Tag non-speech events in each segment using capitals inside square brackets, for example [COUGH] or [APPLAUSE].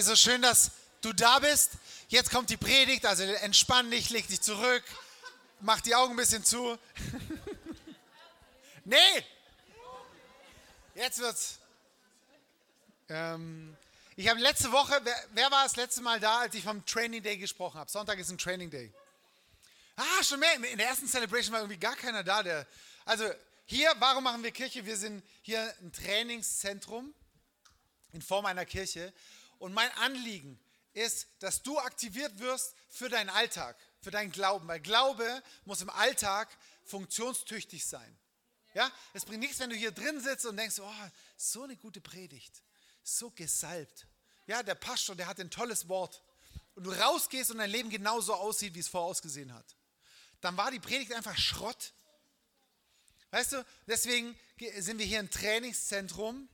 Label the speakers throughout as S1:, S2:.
S1: Hey, so schön, dass du da bist. Jetzt kommt die Predigt, also entspann dich, leg dich zurück, mach die Augen ein bisschen zu. [LAUGHS] nee! Jetzt wird's. Ähm, ich habe letzte Woche, wer, wer, war das letzte Mal da, als ich vom Training Day gesprochen habe? Sonntag ist ein Training Day. Ah, schon mehr. In der ersten Celebration war irgendwie gar keiner da. Der, also hier, warum machen wir Kirche? Wir sind hier ein Trainingszentrum in Form einer Kirche. Und mein Anliegen ist, dass du aktiviert wirst für deinen Alltag, für deinen Glauben. Weil Glaube muss im Alltag funktionstüchtig sein. Ja, es bringt nichts, wenn du hier drin sitzt und denkst, oh, so eine gute Predigt, so gesalbt. Ja, der Pastor, der hat ein tolles Wort. Und du rausgehst und dein Leben genauso aussieht, wie es vorausgesehen hat. Dann war die Predigt einfach Schrott. Weißt du, deswegen sind wir hier ein Trainingszentrum,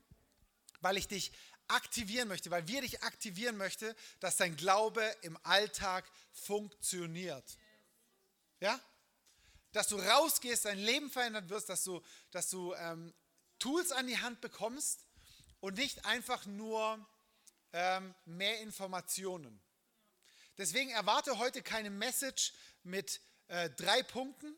S1: weil ich dich aktivieren möchte, weil wir dich aktivieren möchten, dass dein Glaube im Alltag funktioniert. Ja? Dass du rausgehst, dein Leben verändert wirst, dass du, dass du ähm, Tools an die Hand bekommst und nicht einfach nur ähm, mehr Informationen. Deswegen erwarte heute keine Message mit äh, drei Punkten,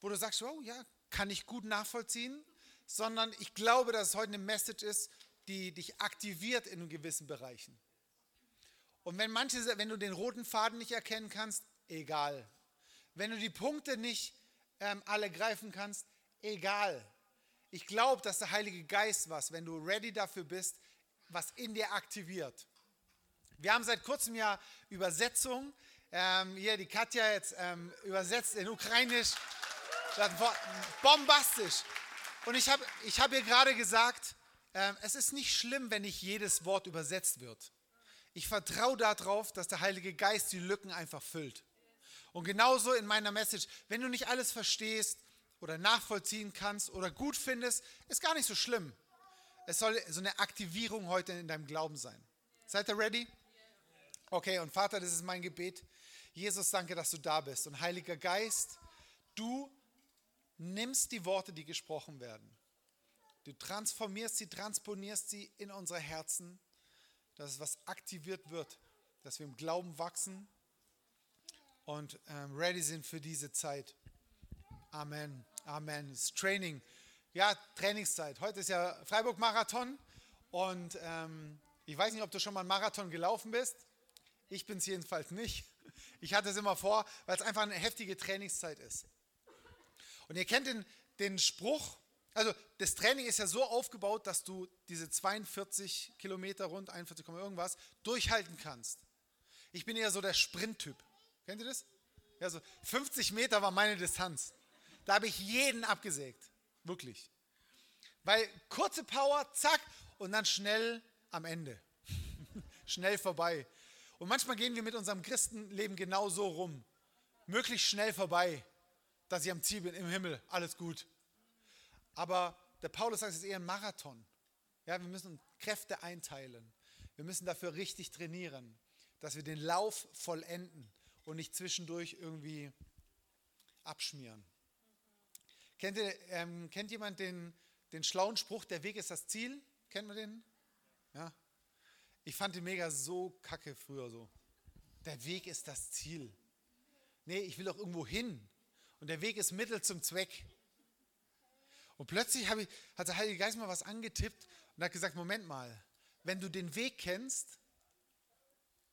S1: wo du sagst, oh ja, kann ich gut nachvollziehen, sondern ich glaube, dass es heute eine Message ist, die dich aktiviert in gewissen Bereichen. Und wenn manche, wenn du den roten Faden nicht erkennen kannst, egal. Wenn du die Punkte nicht ähm, alle greifen kannst, egal. Ich glaube, dass der Heilige Geist was, wenn du ready dafür bist, was in dir aktiviert. Wir haben seit kurzem ja Übersetzung. Ähm, hier die Katja jetzt ähm, übersetzt in Ukrainisch. Bombastisch. Und ich habe ich hab ihr gerade gesagt, es ist nicht schlimm, wenn nicht jedes Wort übersetzt wird. Ich vertraue darauf, dass der Heilige Geist die Lücken einfach füllt. Und genauso in meiner Message, wenn du nicht alles verstehst oder nachvollziehen kannst oder gut findest, ist gar nicht so schlimm. Es soll so eine Aktivierung heute in deinem Glauben sein. Seid ihr ready? Okay, und Vater, das ist mein Gebet. Jesus, danke, dass du da bist. Und Heiliger Geist, du nimmst die Worte, die gesprochen werden Du transformierst sie, transponierst sie in unsere Herzen, dass es was aktiviert wird, dass wir im Glauben wachsen und ähm, ready sind für diese Zeit. Amen. Amen. Das Training. Ja, Trainingszeit. Heute ist ja Freiburg-Marathon und ähm, ich weiß nicht, ob du schon mal einen Marathon gelaufen bist. Ich bin es jedenfalls nicht. Ich hatte es immer vor, weil es einfach eine heftige Trainingszeit ist. Und ihr kennt den, den Spruch, also das Training ist ja so aufgebaut, dass du diese 42 Kilometer rund, 41, irgendwas, durchhalten kannst. Ich bin eher so der Sprinttyp. Kennt ihr das? Ja, so 50 Meter war meine Distanz. Da habe ich jeden abgesägt. Wirklich. Weil kurze Power, zack, und dann schnell am Ende. [LAUGHS] schnell vorbei. Und manchmal gehen wir mit unserem Christenleben genau so rum. Möglichst schnell vorbei, dass ich am Ziel bin, im Himmel, alles gut. Aber der Paulus sagt, es ist eher ein Marathon. Ja, wir müssen Kräfte einteilen. Wir müssen dafür richtig trainieren, dass wir den Lauf vollenden und nicht zwischendurch irgendwie abschmieren. Kennt, ihr, ähm, kennt jemand den, den schlauen Spruch, der Weg ist das Ziel? Kennt man den? Ja. Ich fand den mega so kacke früher so. Der Weg ist das Ziel. Nee, ich will doch irgendwo hin. Und der Weg ist Mittel zum Zweck. Und plötzlich ich, hat der Heilige Geist mal was angetippt und hat gesagt, Moment mal, wenn du den Weg kennst,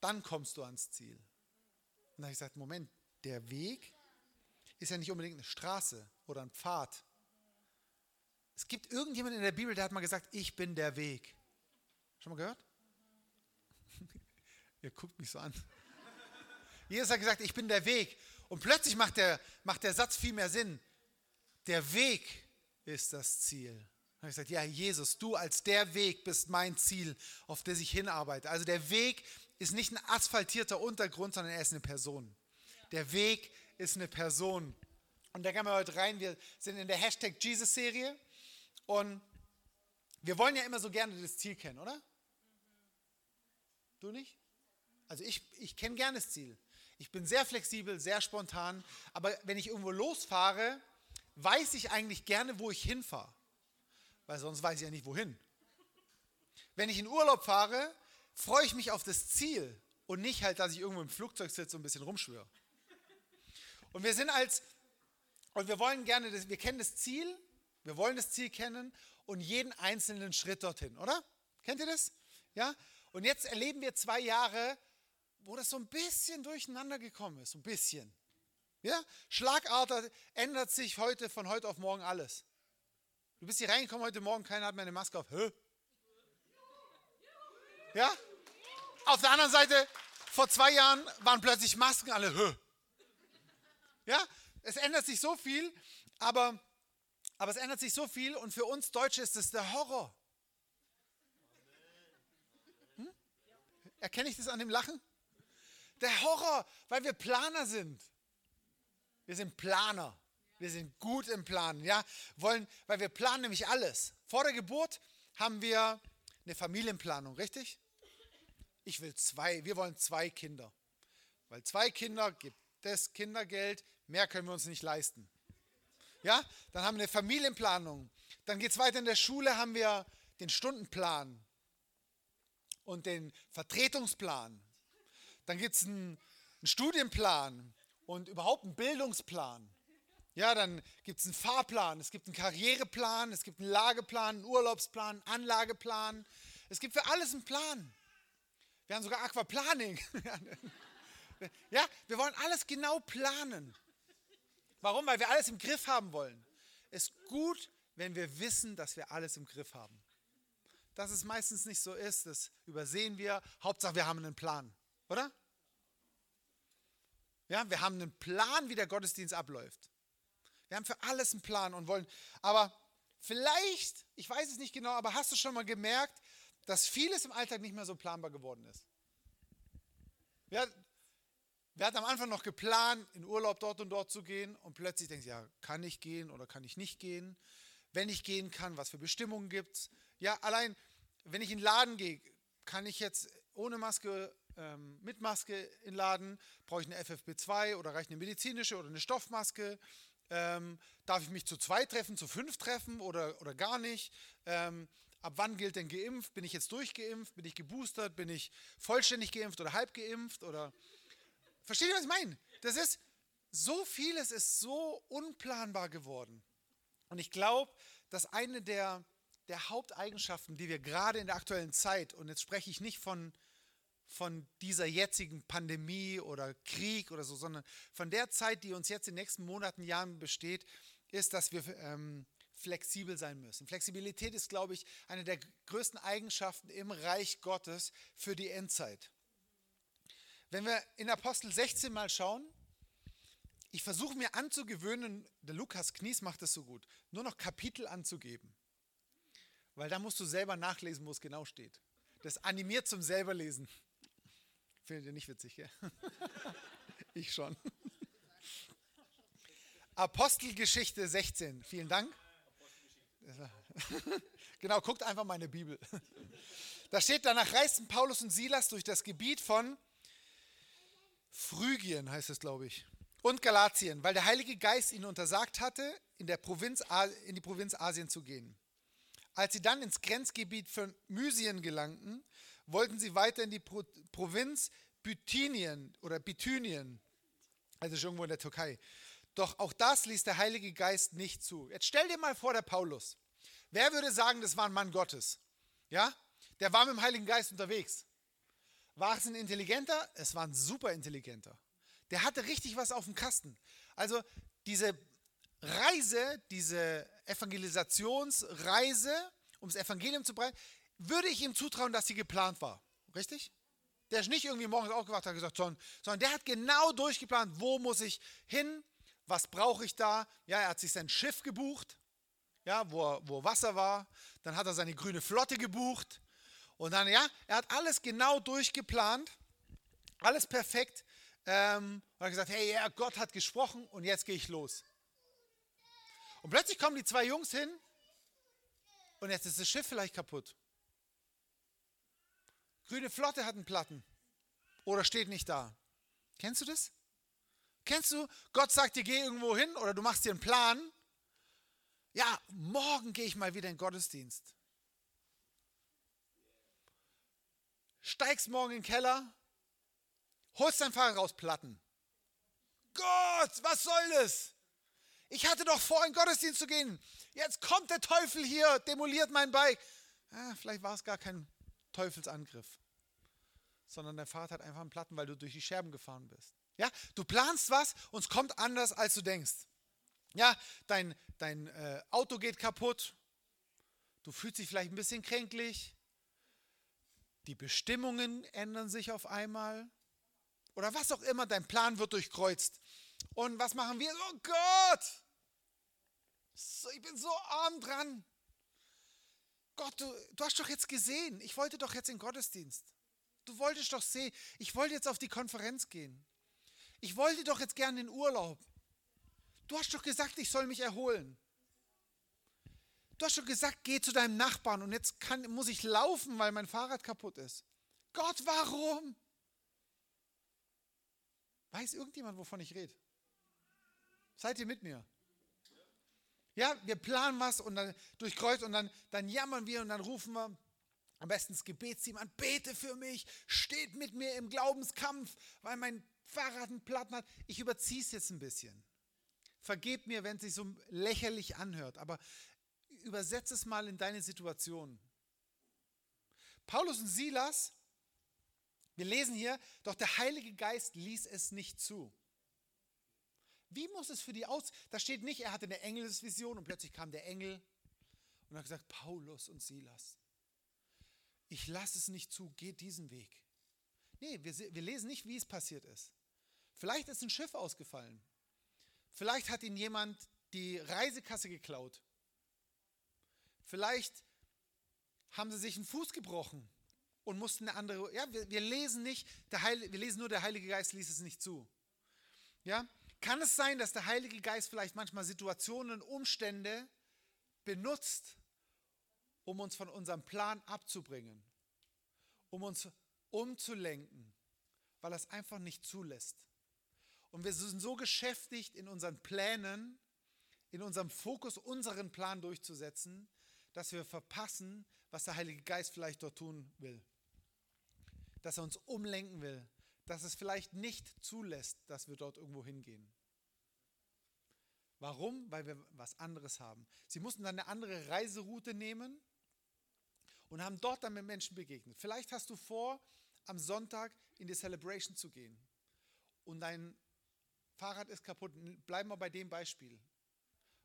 S1: dann kommst du ans Ziel. Und dann habe ich gesagt, Moment, der Weg ist ja nicht unbedingt eine Straße oder ein Pfad. Es gibt irgendjemanden in der Bibel, der hat mal gesagt, ich bin der Weg. Schon mal gehört? [LAUGHS] Ihr guckt mich so an. Jesus hat gesagt, ich bin der Weg. Und plötzlich macht der, macht der Satz viel mehr Sinn. Der Weg ist das Ziel. Habe ich gesagt, ja, Jesus, du als der Weg bist mein Ziel, auf das ich hinarbeite. Also der Weg ist nicht ein asphaltierter Untergrund, sondern er ist eine Person. Der Weg ist eine Person. Und da gehen wir heute rein. Wir sind in der Hashtag Jesus-Serie und wir wollen ja immer so gerne das Ziel kennen, oder? Du nicht? Also ich, ich kenne gerne das Ziel. Ich bin sehr flexibel, sehr spontan, aber wenn ich irgendwo losfahre, weiß ich eigentlich gerne, wo ich hinfahre, weil sonst weiß ich ja nicht wohin. Wenn ich in Urlaub fahre, freue ich mich auf das Ziel und nicht halt, dass ich irgendwo im Flugzeug sitze und ein bisschen rumschwöre. Und wir sind als, und wir wollen gerne, das, wir kennen das Ziel, wir wollen das Ziel kennen und jeden einzelnen Schritt dorthin, oder? Kennt ihr das? Ja? Und jetzt erleben wir zwei Jahre, wo das so ein bisschen durcheinander gekommen ist, ein bisschen. Ja? Schlagartig ändert sich heute von heute auf morgen alles. Du bist hier reingekommen heute Morgen, keiner hat mehr eine Maske auf. Hä? Ja? Auf der anderen Seite, vor zwei Jahren waren plötzlich Masken alle. Hä? Ja? Es ändert sich so viel, aber, aber es ändert sich so viel und für uns Deutsche ist es der Horror. Hm? Erkenne ich das an dem Lachen? Der Horror, weil wir Planer sind. Wir sind Planer. Wir sind gut im Planen, ja, wollen, weil wir planen nämlich alles. Vor der Geburt haben wir eine Familienplanung, richtig? Ich will zwei, wir wollen zwei Kinder. Weil zwei Kinder gibt es Kindergeld, mehr können wir uns nicht leisten. Ja, dann haben wir eine Familienplanung. Dann geht es weiter in der Schule, haben wir den Stundenplan und den Vertretungsplan. Dann gibt es einen, einen Studienplan und überhaupt einen Bildungsplan. Ja, dann gibt es einen Fahrplan, es gibt einen Karriereplan, es gibt einen Lageplan, einen Urlaubsplan, einen Anlageplan. Es gibt für alles einen Plan. Wir haben sogar Aquaplaning. [LAUGHS] ja, wir wollen alles genau planen. Warum? Weil wir alles im Griff haben wollen. Es ist gut, wenn wir wissen, dass wir alles im Griff haben. Dass es meistens nicht so ist, das übersehen wir. Hauptsache, wir haben einen Plan, oder? Ja, wir haben einen Plan, wie der Gottesdienst abläuft. Wir haben für alles einen Plan und wollen. Aber vielleicht, ich weiß es nicht genau, aber hast du schon mal gemerkt, dass vieles im Alltag nicht mehr so planbar geworden ist? Wer, wer hat am Anfang noch geplant, in Urlaub dort und dort zu gehen und plötzlich denkt, ja, kann ich gehen oder kann ich nicht gehen? Wenn ich gehen kann, was für Bestimmungen gibt es? Ja, allein, wenn ich in den Laden gehe, kann ich jetzt ohne Maske ähm, mit Maske in den Laden? Brauche ich eine FFP2 oder reicht eine medizinische oder eine Stoffmaske? Ähm, darf ich mich zu zwei treffen, zu fünf treffen oder, oder gar nicht? Ähm, ab wann gilt denn geimpft? Bin ich jetzt durchgeimpft? Bin ich geboostert? Bin ich vollständig geimpft oder halb geimpft? Oder Versteht ihr, was ich meine? Das ist, so vieles ist so unplanbar geworden. Und ich glaube, dass eine der, der Haupteigenschaften, die wir gerade in der aktuellen Zeit, und jetzt spreche ich nicht von von dieser jetzigen Pandemie oder Krieg oder so, sondern von der Zeit, die uns jetzt in den nächsten Monaten, Jahren besteht, ist, dass wir ähm, flexibel sein müssen. Flexibilität ist, glaube ich, eine der größten Eigenschaften im Reich Gottes für die Endzeit. Wenn wir in Apostel 16 mal schauen, ich versuche mir anzugewöhnen, der Lukas Knies macht das so gut, nur noch Kapitel anzugeben. Weil da musst du selber nachlesen, wo es genau steht. Das animiert zum selberlesen. Findet ihr nicht witzig, gell? [LAUGHS] ich schon. Apostelgeschichte 16. Vielen Dank. [LAUGHS] genau, guckt einfach meine Bibel. Da steht, danach reisten Paulus und Silas durch das Gebiet von Phrygien, heißt es, glaube ich, und Galatien, weil der Heilige Geist ihnen untersagt hatte, in, der Provinz, in die Provinz Asien zu gehen. Als sie dann ins Grenzgebiet von Mysien gelangten, wollten sie weiter in die Pro Provinz Bithynien oder Bithynien, also schon irgendwo in der Türkei. Doch auch das ließ der Heilige Geist nicht zu. Jetzt stell dir mal vor, der Paulus. Wer würde sagen, das war ein Mann Gottes? Ja? Der war mit dem Heiligen Geist unterwegs. War es ein intelligenter? Es war ein super intelligenter. Der hatte richtig was auf dem Kasten. Also diese Reise, diese Evangelisationsreise, ums Evangelium zu breiten, würde ich ihm zutrauen, dass sie geplant war. Richtig? Der ist nicht irgendwie morgens aufgewacht und hat gesagt, sondern, sondern der hat genau durchgeplant, wo muss ich hin, was brauche ich da. Ja, er hat sich sein Schiff gebucht, ja, wo, wo Wasser war. Dann hat er seine grüne Flotte gebucht. Und dann, ja, er hat alles genau durchgeplant, alles perfekt. Ähm, und hat gesagt, hey, ja, Gott hat gesprochen und jetzt gehe ich los. Und plötzlich kommen die zwei Jungs hin und jetzt ist das Schiff vielleicht kaputt. Grüne Flotte hat einen Platten oder steht nicht da. Kennst du das? Kennst du, Gott sagt dir, geh irgendwo hin oder du machst dir einen Plan. Ja, morgen gehe ich mal wieder in den Gottesdienst. steigst morgen in den Keller, holst dein Fahrrad raus, Platten. Gott, was soll das? Ich hatte doch vor, in den Gottesdienst zu gehen. Jetzt kommt der Teufel hier, demoliert mein Bike. Ah, vielleicht war es gar kein Teufelsangriff, sondern dein Fahrrad hat einfach einen Platten, weil du durch die Scherben gefahren bist. Ja, du planst was und es kommt anders, als du denkst. Ja, dein, dein äh, Auto geht kaputt, du fühlst dich vielleicht ein bisschen kränklich, die Bestimmungen ändern sich auf einmal oder was auch immer, dein Plan wird durchkreuzt. Und was machen wir? Oh Gott, ich bin so arm dran. Gott, du, du hast doch jetzt gesehen, ich wollte doch jetzt in den Gottesdienst. Du wolltest doch sehen, ich wollte jetzt auf die Konferenz gehen. Ich wollte doch jetzt gerne in Urlaub. Du hast doch gesagt, ich soll mich erholen. Du hast doch gesagt, geh zu deinem Nachbarn und jetzt kann, muss ich laufen, weil mein Fahrrad kaputt ist. Gott, warum? Weiß irgendjemand, wovon ich rede? Seid ihr mit mir? Ja, wir planen was und dann durchkreuzt und dann, dann jammern wir und dann rufen wir am besten das Gebetsteam an, bete für mich, steht mit mir im Glaubenskampf, weil mein Fahrrad einen Platten hat. Ich überziehe es jetzt ein bisschen. Vergebt mir, wenn es sich so lächerlich anhört, aber übersetze es mal in deine Situation. Paulus und Silas, wir lesen hier, doch der Heilige Geist ließ es nicht zu. Wie muss es für die aus? Da steht nicht, er hatte eine Engelsvision und plötzlich kam der Engel und hat gesagt, Paulus und Silas, ich lasse es nicht zu, geht diesen Weg. Nee, wir, wir lesen nicht, wie es passiert ist. Vielleicht ist ein Schiff ausgefallen. Vielleicht hat ihn jemand die Reisekasse geklaut. Vielleicht haben sie sich einen Fuß gebrochen und mussten eine andere. Ja, wir, wir lesen nicht, der Heil, wir lesen nur, der Heilige Geist ließ es nicht zu. Ja, kann es sein, dass der Heilige Geist vielleicht manchmal Situationen und Umstände benutzt, um uns von unserem Plan abzubringen, um uns umzulenken, weil er es einfach nicht zulässt? Und wir sind so geschäftigt in unseren Plänen, in unserem Fokus, unseren Plan durchzusetzen, dass wir verpassen, was der Heilige Geist vielleicht dort tun will. Dass er uns umlenken will, dass es vielleicht nicht zulässt, dass wir dort irgendwo hingehen. Warum? Weil wir was anderes haben. Sie mussten dann eine andere Reiseroute nehmen und haben dort dann mit Menschen begegnet. Vielleicht hast du vor, am Sonntag in die Celebration zu gehen und dein Fahrrad ist kaputt. Bleiben wir bei dem Beispiel.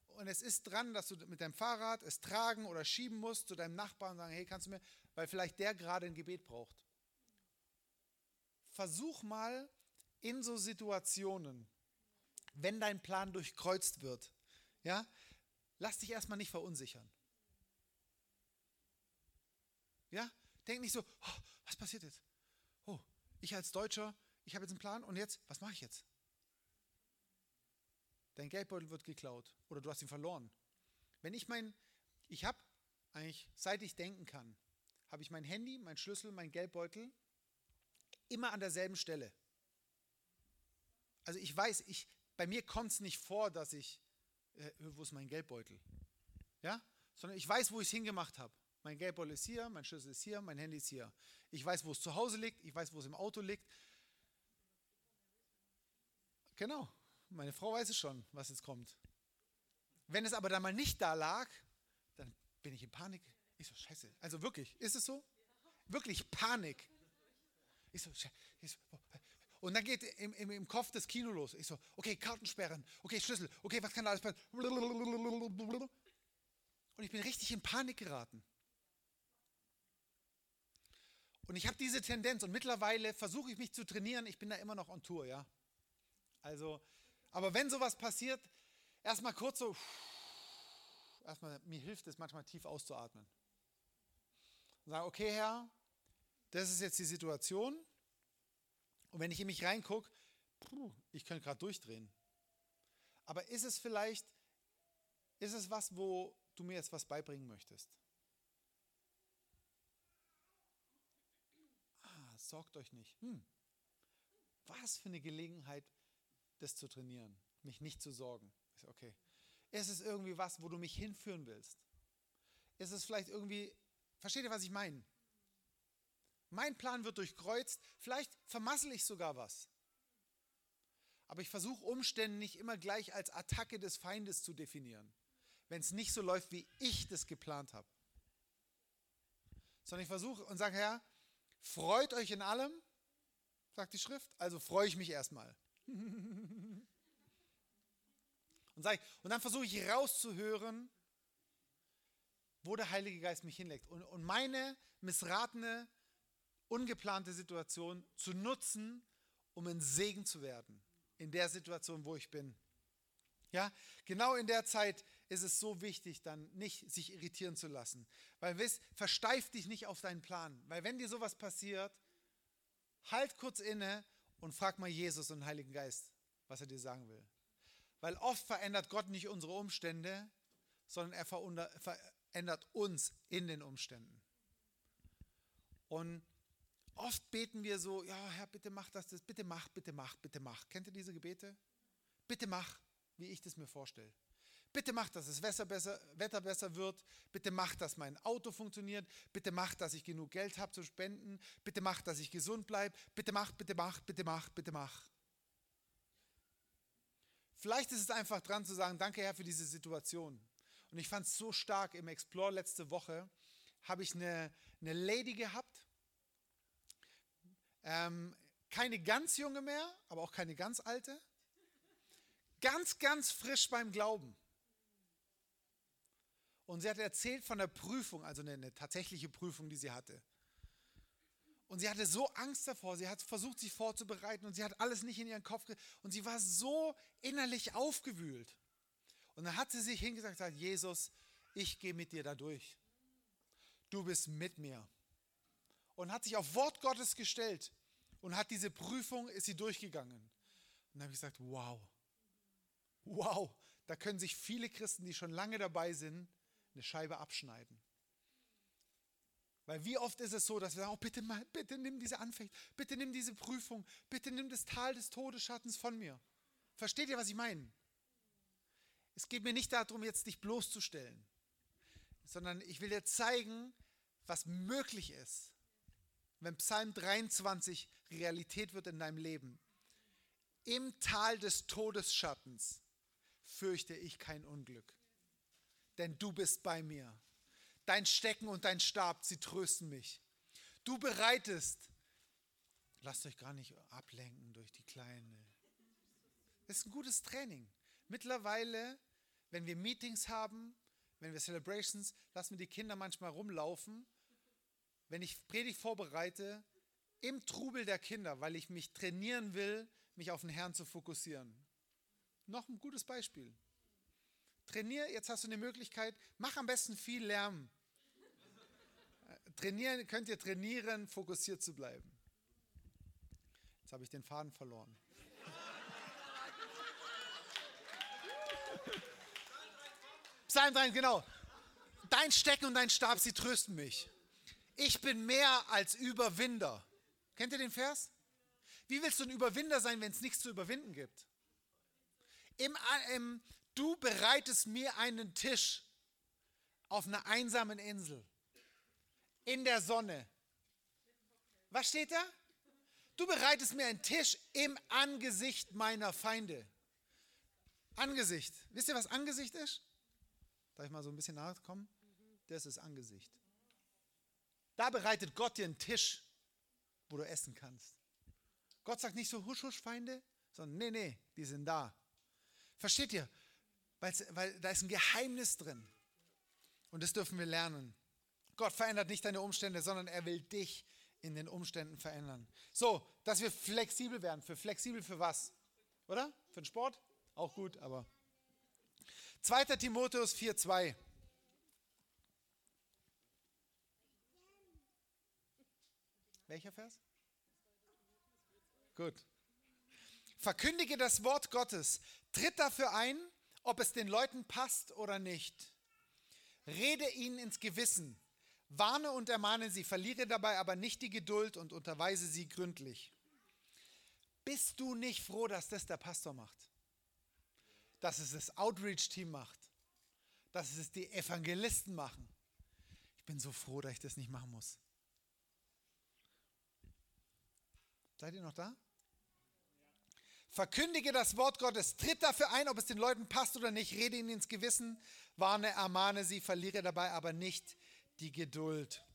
S1: Und es ist dran, dass du mit deinem Fahrrad es tragen oder schieben musst zu deinem Nachbarn und sagen, hey, kannst du mir, weil vielleicht der gerade ein Gebet braucht versuch mal in so Situationen, wenn dein Plan durchkreuzt wird, ja, lass dich erstmal nicht verunsichern. Ja, denk nicht so, oh, was passiert jetzt? Oh, ich als Deutscher, ich habe jetzt einen Plan und jetzt, was mache ich jetzt? Dein Geldbeutel wird geklaut oder du hast ihn verloren. Wenn ich mein, ich habe eigentlich, seit ich denken kann, habe ich mein Handy, mein Schlüssel, mein Geldbeutel immer an derselben Stelle. Also ich weiß, ich, bei mir kommt es nicht vor, dass ich, äh, wo ist mein Geldbeutel? Ja? Sondern ich weiß, wo ich es hingemacht habe. Mein Geldbeutel ist hier, mein Schlüssel ist hier, mein Handy ist hier. Ich weiß, wo es zu Hause liegt, ich weiß, wo es im Auto liegt. Genau, meine Frau weiß es schon, was jetzt kommt. Wenn es aber dann mal nicht da lag, dann bin ich in Panik. Ich so, scheiße. Also wirklich, ist es so? Wirklich Panik. Ich so, oh, und dann geht im, im, im Kopf das Kino los. Ich so, okay, Kartensperren, okay, Schlüssel, okay, was kann da alles passieren? Und ich bin richtig in Panik geraten. Und ich habe diese Tendenz und mittlerweile versuche ich mich zu trainieren. Ich bin da immer noch on Tour, ja. Also, aber wenn sowas passiert, erstmal kurz so, erstmal, mir hilft es manchmal tief auszuatmen. Und sagen, okay, Herr, das ist jetzt die Situation. Und wenn ich in mich reingucke, ich könnte gerade durchdrehen. Aber ist es vielleicht, ist es was, wo du mir jetzt was beibringen möchtest? Ah, sorgt euch nicht. Hm. Was für eine Gelegenheit, das zu trainieren, mich nicht zu sorgen. Okay. Ist es irgendwie was, wo du mich hinführen willst? Ist es vielleicht irgendwie, versteht ihr, was ich meine? Mein Plan wird durchkreuzt. Vielleicht vermassel ich sogar was. Aber ich versuche Umstände nicht immer gleich als Attacke des Feindes zu definieren, wenn es nicht so läuft, wie ich das geplant habe. Sondern ich versuche und sage, Herr, freut euch in allem, sagt die Schrift, also freue ich mich erstmal. [LAUGHS] und, sag, und dann versuche ich rauszuhören, wo der Heilige Geist mich hinlegt. Und, und meine missratene, ungeplante Situation zu nutzen, um ein Segen zu werden in der Situation, wo ich bin. Ja, genau in der Zeit ist es so wichtig, dann nicht sich irritieren zu lassen. Weil wisst, versteif dich nicht auf deinen Plan. Weil wenn dir sowas passiert, halt kurz inne und frag mal Jesus und den Heiligen Geist, was er dir sagen will. Weil oft verändert Gott nicht unsere Umstände, sondern er verändert uns in den Umständen. Und oft beten wir so, ja Herr, bitte mach das, das, bitte mach, bitte mach, bitte mach. Kennt ihr diese Gebete? Bitte mach, wie ich das mir vorstelle. Bitte mach, dass das Wetter besser, Wetter besser wird. Bitte mach, dass mein Auto funktioniert. Bitte mach, dass ich genug Geld habe zu spenden. Bitte mach, dass ich gesund bleibe. Bitte mach, bitte mach, bitte mach, bitte mach. Vielleicht ist es einfach dran zu sagen, danke Herr für diese Situation. Und ich fand es so stark im Explore letzte Woche, habe ich eine, eine Lady gehabt, ähm, keine ganz junge mehr, aber auch keine ganz alte. Ganz, ganz frisch beim Glauben. Und sie hat erzählt von der Prüfung, also eine, eine tatsächliche Prüfung, die sie hatte. Und sie hatte so Angst davor, sie hat versucht, sich vorzubereiten und sie hat alles nicht in ihren Kopf und sie war so innerlich aufgewühlt. Und dann hat sie sich hingesagt und gesagt, Jesus, ich gehe mit dir da durch. Du bist mit mir. Und hat sich auf Wort Gottes gestellt und hat diese Prüfung, ist sie durchgegangen. Und dann habe ich gesagt, wow, wow, da können sich viele Christen, die schon lange dabei sind, eine Scheibe abschneiden. Weil wie oft ist es so, dass wir sagen, oh, bitte, mal, bitte nimm diese Anfecht, bitte nimm diese Prüfung, bitte nimm das Tal des Todesschattens von mir. Versteht ihr, was ich meine? Es geht mir nicht darum, jetzt dich bloßzustellen, sondern ich will dir zeigen, was möglich ist, wenn Psalm 23 Realität wird in deinem Leben. Im Tal des Todesschattens fürchte ich kein Unglück, denn du bist bei mir. Dein Stecken und dein Stab, sie trösten mich. Du bereitest, lasst euch gar nicht ablenken durch die kleine. Das ist ein gutes Training. Mittlerweile, wenn wir Meetings haben, wenn wir Celebrations, lassen wir die Kinder manchmal rumlaufen. Wenn ich Predigt vorbereite, im Trubel der Kinder, weil ich mich trainieren will, mich auf den Herrn zu fokussieren. Noch ein gutes Beispiel. Trainier, jetzt hast du eine Möglichkeit, mach am besten viel Lärm. Trainieren, könnt ihr trainieren, fokussiert zu bleiben. Jetzt habe ich den Faden verloren. Psalm 3, genau. Dein Stecken und dein Stab, sie trösten mich. Ich bin mehr als Überwinder. Kennt ihr den Vers? Wie willst du ein Überwinder sein, wenn es nichts zu überwinden gibt? Im, im, du bereitest mir einen Tisch auf einer einsamen Insel, in der Sonne. Was steht da? Du bereitest mir einen Tisch im Angesicht meiner Feinde. Angesicht. Wisst ihr, was Angesicht ist? Darf ich mal so ein bisschen nachkommen? Das ist Angesicht. Da bereitet Gott dir einen Tisch wo du essen kannst. Gott sagt nicht so husch, husch, Feinde, sondern nee, nee, die sind da. Versteht ihr? Weil da ist ein Geheimnis drin. Und das dürfen wir lernen. Gott verändert nicht deine Umstände, sondern er will dich in den Umständen verändern. So, dass wir flexibel werden. Für flexibel für was? Oder? Für den Sport? Auch gut, aber. 2. Timotheus 4,2. Welcher Vers? Gut. Verkündige das Wort Gottes. Tritt dafür ein, ob es den Leuten passt oder nicht. Rede ihnen ins Gewissen. Warne und ermahne sie, verliere dabei aber nicht die Geduld und unterweise sie gründlich. Bist du nicht froh, dass das der Pastor macht? Dass es das Outreach-Team macht? Dass es die Evangelisten machen? Ich bin so froh, dass ich das nicht machen muss. Seid ihr noch da? Verkündige das Wort Gottes, tritt dafür ein, ob es den Leuten passt oder nicht, rede ihnen ins Gewissen, warne, ermahne sie, verliere dabei aber nicht die Geduld.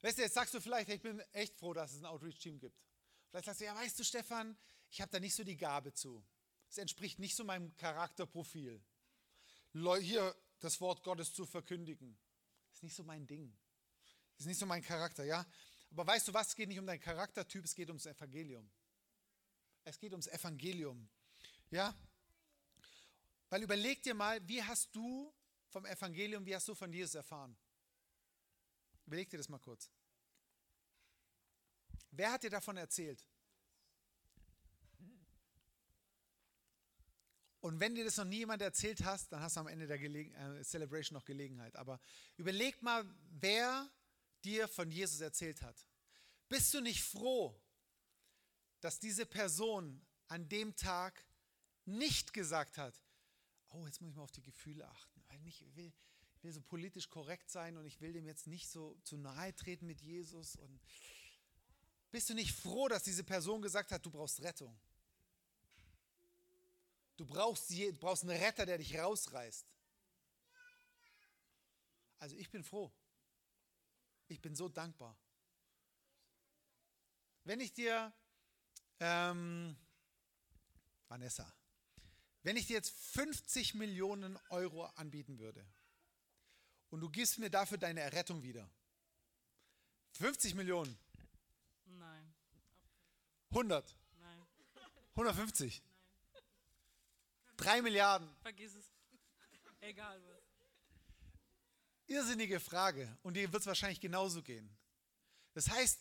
S1: Weißt du, jetzt sagst du vielleicht, ich bin echt froh, dass es ein Outreach-Team gibt. Vielleicht sagst du, ja, weißt du, Stefan, ich habe da nicht so die Gabe zu. Es entspricht nicht so meinem Charakterprofil. Hier das Wort Gottes zu verkündigen, ist nicht so mein Ding. Ist nicht so mein Charakter, ja? Aber weißt du was, es geht nicht um deinen Charaktertyp, es geht ums Evangelium. Es geht ums Evangelium. Ja? Weil überleg dir mal, wie hast du vom Evangelium, wie hast du von Jesus erfahren? Überleg dir das mal kurz. Wer hat dir davon erzählt? Und wenn dir das noch nie jemand erzählt hast, dann hast du am Ende der Gelegen äh, Celebration noch Gelegenheit. Aber überleg mal, wer dir von Jesus erzählt hat. Bist du nicht froh, dass diese Person an dem Tag nicht gesagt hat, oh, jetzt muss ich mal auf die Gefühle achten, weil ich will, will so politisch korrekt sein und ich will dem jetzt nicht so zu nahe treten mit Jesus. Und bist du nicht froh, dass diese Person gesagt hat, du brauchst Rettung? Du brauchst, du brauchst einen Retter, der dich rausreißt. Also ich bin froh. Ich bin so dankbar. Wenn ich dir ähm, Vanessa, wenn ich dir jetzt 50 Millionen Euro anbieten würde und du gibst mir dafür deine Errettung wieder. 50 Millionen.
S2: Nein.
S1: 100.
S2: Nein.
S1: 150. Nein. 3 Milliarden.
S2: Vergiss es. Egal was.
S1: Irrsinnige Frage. Und dir wird es wahrscheinlich genauso gehen. Das heißt,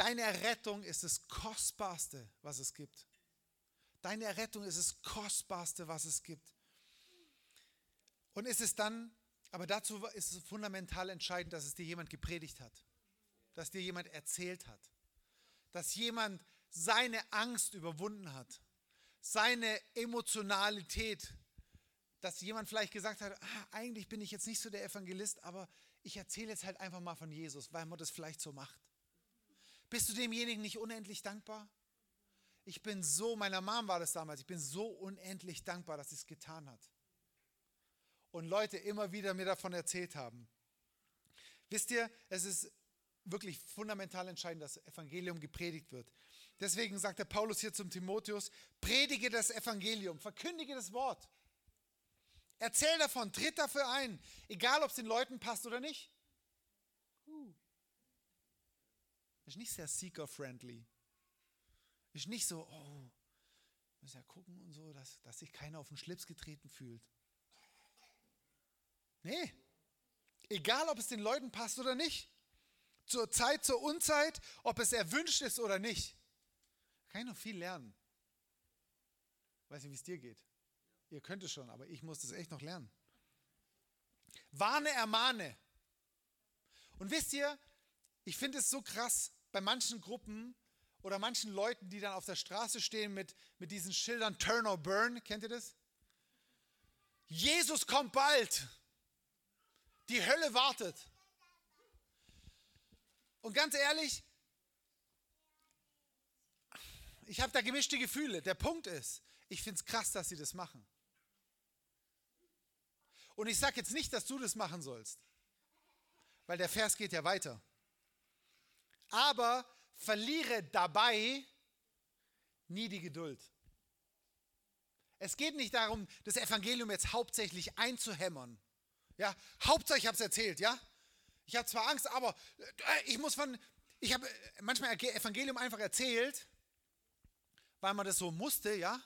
S1: Deine Errettung ist das Kostbarste, was es gibt. Deine Errettung ist das Kostbarste, was es gibt. Und ist es dann, aber dazu ist es fundamental entscheidend, dass es dir jemand gepredigt hat, dass dir jemand erzählt hat, dass jemand seine Angst überwunden hat, seine Emotionalität, dass jemand vielleicht gesagt hat, ah, eigentlich bin ich jetzt nicht so der Evangelist, aber ich erzähle jetzt halt einfach mal von Jesus, weil man das vielleicht so macht. Bist du demjenigen nicht unendlich dankbar? Ich bin so, meiner Mom war das damals, ich bin so unendlich dankbar, dass sie es getan hat. Und Leute immer wieder mir davon erzählt haben. Wisst ihr, es ist wirklich fundamental entscheidend, dass das Evangelium gepredigt wird. Deswegen sagt der Paulus hier zum Timotheus, predige das Evangelium, verkündige das Wort. Erzähl davon, tritt dafür ein, egal ob es den Leuten passt oder nicht. Ist nicht sehr seeker-friendly. Ist nicht so, oh, muss ja gucken und so, dass, dass sich keiner auf den Schlips getreten fühlt. Nee. Egal, ob es den Leuten passt oder nicht. Zur Zeit, zur Unzeit, ob es erwünscht ist oder nicht. Kann ich noch viel lernen. Weiß nicht, wie es dir geht. Ihr könnt es schon, aber ich muss das echt noch lernen. Warne, ermahne. Und wisst ihr, ich finde es so krass, bei manchen Gruppen oder manchen Leuten, die dann auf der Straße stehen mit, mit diesen Schildern Turn or Burn, kennt ihr das? Jesus kommt bald. Die Hölle wartet. Und ganz ehrlich, ich habe da gemischte Gefühle. Der Punkt ist, ich finde es krass, dass sie das machen. Und ich sage jetzt nicht, dass du das machen sollst, weil der Vers geht ja weiter aber verliere dabei nie die Geduld. Es geht nicht darum, das Evangelium jetzt hauptsächlich einzuhämmern. Ja, Hauptsache ich habe es erzählt, ja? Ich habe zwar Angst, aber äh, ich muss von, ich habe manchmal Evangelium einfach erzählt, weil man das so musste, ja?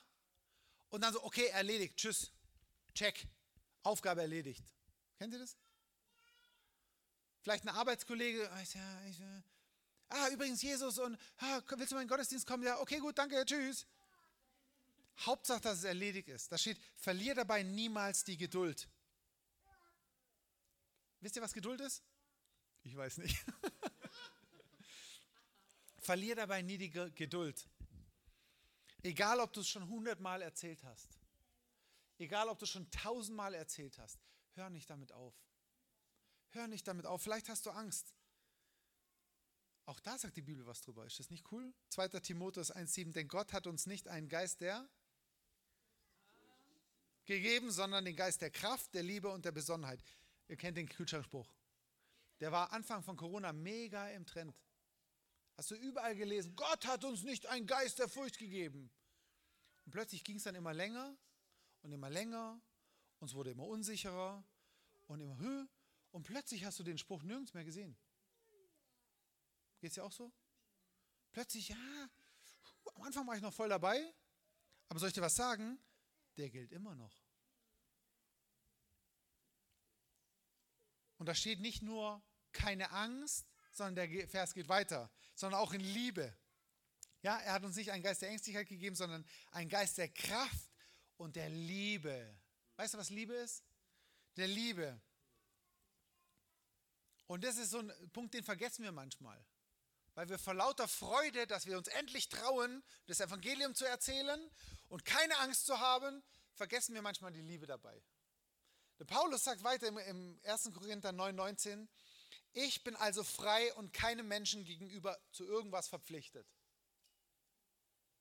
S1: Und dann so, okay, erledigt, tschüss, check, Aufgabe erledigt. Kennt ihr das? Vielleicht ein Arbeitskollege, ja, ich, äh, Ah, übrigens Jesus und ah, willst du in meinen Gottesdienst kommen? Ja, okay, gut, danke, tschüss. Hauptsache, dass es erledigt ist. Da steht, verlier dabei niemals die Geduld. Wisst ihr, was Geduld ist? Ich weiß nicht. [LAUGHS] verlier dabei nie die Geduld. Egal, ob du es schon hundertmal erzählt hast. Egal, ob du es schon tausendmal erzählt hast. Hör nicht damit auf. Hör nicht damit auf. Vielleicht hast du Angst. Auch da sagt die Bibel was drüber. Ist das nicht cool? 2. Timotheus 1,7. Denn Gott hat uns nicht einen Geist der gegeben, sondern den Geist der Kraft, der Liebe und der Besonnenheit. Ihr kennt den Kühlschrankspruch. Der war Anfang von Corona mega im Trend. Hast du überall gelesen, Gott hat uns nicht einen Geist der Furcht gegeben. Und plötzlich ging es dann immer länger und immer länger. Uns wurde immer unsicherer und immer höher. Und plötzlich hast du den Spruch nirgends mehr gesehen. Geht es dir auch so? Plötzlich, ja, am Anfang war ich noch voll dabei. Aber soll ich dir was sagen? Der gilt immer noch. Und da steht nicht nur keine Angst, sondern der Vers geht weiter, sondern auch in Liebe. Ja, er hat uns nicht einen Geist der Ängstlichkeit gegeben, sondern einen Geist der Kraft und der Liebe. Weißt du, was Liebe ist? Der Liebe. Und das ist so ein Punkt, den vergessen wir manchmal. Weil wir vor lauter Freude, dass wir uns endlich trauen, das Evangelium zu erzählen und keine Angst zu haben, vergessen wir manchmal die Liebe dabei. Der Paulus sagt weiter im, 1. Korinther 9,19, ich bin also frei und keinem Menschen gegenüber zu irgendwas verpflichtet.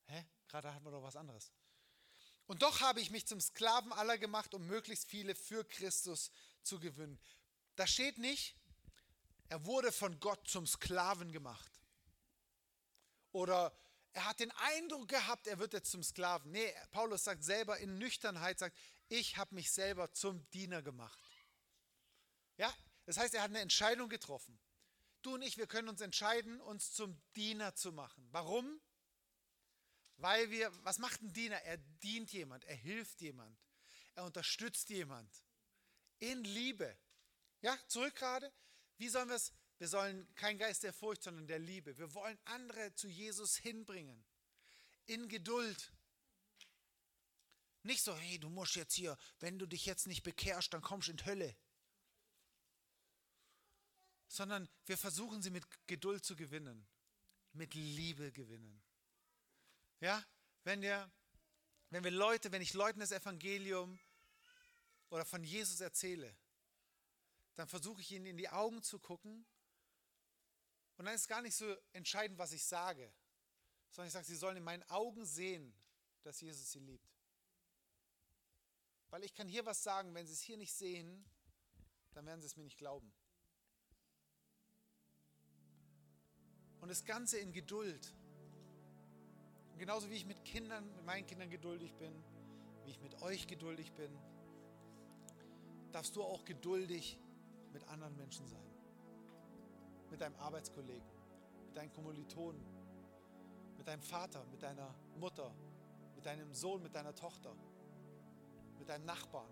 S1: Hä? Gerade hatten wir doch was anderes. Und doch habe ich mich zum Sklaven aller gemacht, um möglichst viele für Christus zu gewinnen. Da steht nicht, er wurde von Gott zum Sklaven gemacht. Oder er hat den Eindruck gehabt, er wird jetzt zum Sklaven. Nee, Paulus sagt selber in Nüchternheit, sagt, ich habe mich selber zum Diener gemacht. Ja, das heißt, er hat eine Entscheidung getroffen. Du und ich, wir können uns entscheiden, uns zum Diener zu machen. Warum? Weil wir, was macht ein Diener? Er dient jemand, er hilft jemand, er unterstützt jemand. In Liebe. Ja, zurück gerade. Wie sollen wir es? Wir sollen kein Geist der Furcht, sondern der Liebe. Wir wollen andere zu Jesus hinbringen. In Geduld. Nicht so, hey, du musst jetzt hier, wenn du dich jetzt nicht bekehrst, dann kommst du in die Hölle sondern wir versuchen sie mit Geduld zu gewinnen, mit Liebe gewinnen. Ja, wenn wir, wenn wir Leute, wenn ich Leuten das Evangelium oder von Jesus erzähle, dann versuche ich ihnen in die Augen zu gucken und dann ist gar nicht so entscheidend, was ich sage, sondern ich sage, sie sollen in meinen Augen sehen, dass Jesus sie liebt. Weil ich kann hier was sagen, wenn sie es hier nicht sehen, dann werden sie es mir nicht glauben. Und das Ganze in Geduld. Und genauso wie ich mit Kindern, mit meinen Kindern geduldig bin, wie ich mit euch geduldig bin, darfst du auch geduldig mit anderen Menschen sein. Mit deinem Arbeitskollegen, mit deinen Kommilitonen, mit deinem Vater, mit deiner Mutter, mit deinem Sohn, mit deiner Tochter, mit deinem Nachbarn.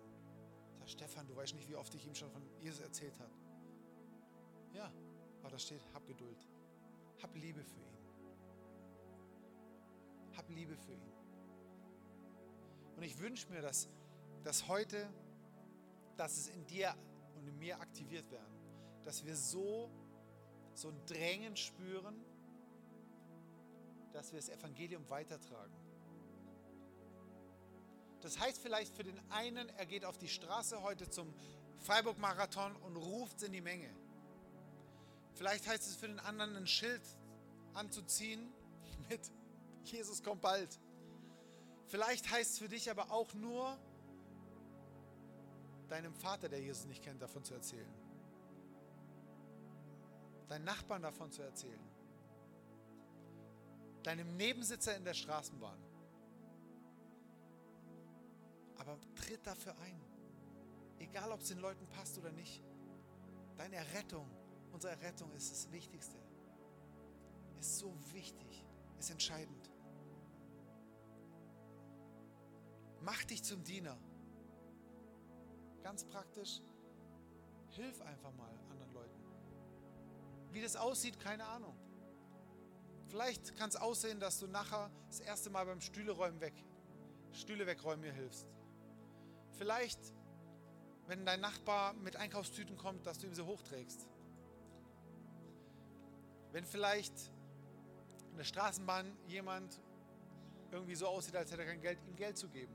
S1: Sag Stefan, du weißt nicht, wie oft ich ihm schon von Jesus erzählt habe. Ja, aber da steht, hab Geduld. Hab Liebe für ihn. Hab Liebe für ihn. Und ich wünsche mir, dass, dass heute, dass es in dir und in mir aktiviert werden. Dass wir so, so ein Drängen spüren, dass wir das Evangelium weitertragen. Das heißt vielleicht für den einen, er geht auf die Straße heute zum Freiburg-Marathon und ruft in die Menge. Vielleicht heißt es für den anderen ein Schild anzuziehen [LAUGHS] mit Jesus kommt bald. Vielleicht heißt es für dich aber auch nur, deinem Vater, der Jesus nicht kennt, davon zu erzählen. Deinen Nachbarn davon zu erzählen. Deinem Nebensitzer in der Straßenbahn. Aber tritt dafür ein. Egal, ob es den Leuten passt oder nicht. Deine Errettung Unsere Rettung ist das Wichtigste. Ist so wichtig, ist entscheidend. Mach dich zum Diener. Ganz praktisch, hilf einfach mal. Wie das aussieht, keine Ahnung. Vielleicht kann es aussehen, dass du nachher das erste Mal beim Stühleräumen weg, Stühle wegräumen mir hilfst. Vielleicht, wenn dein Nachbar mit Einkaufstüten kommt, dass du ihm sie hochträgst. Wenn vielleicht in der Straßenbahn jemand irgendwie so aussieht, als hätte er kein Geld, ihm Geld zu geben.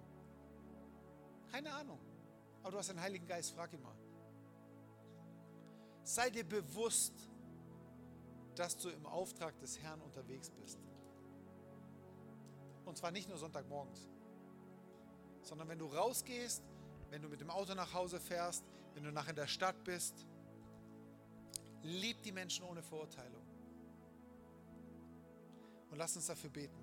S1: Keine Ahnung. Aber du hast den Heiligen Geist, frag ihn mal. Sei dir bewusst, dass du im Auftrag des Herrn unterwegs bist. Und zwar nicht nur Sonntagmorgens, sondern wenn du rausgehst, wenn du mit dem Auto nach Hause fährst, wenn du nach in der Stadt bist. Lieb die Menschen ohne Verurteilung. Und lass uns dafür beten.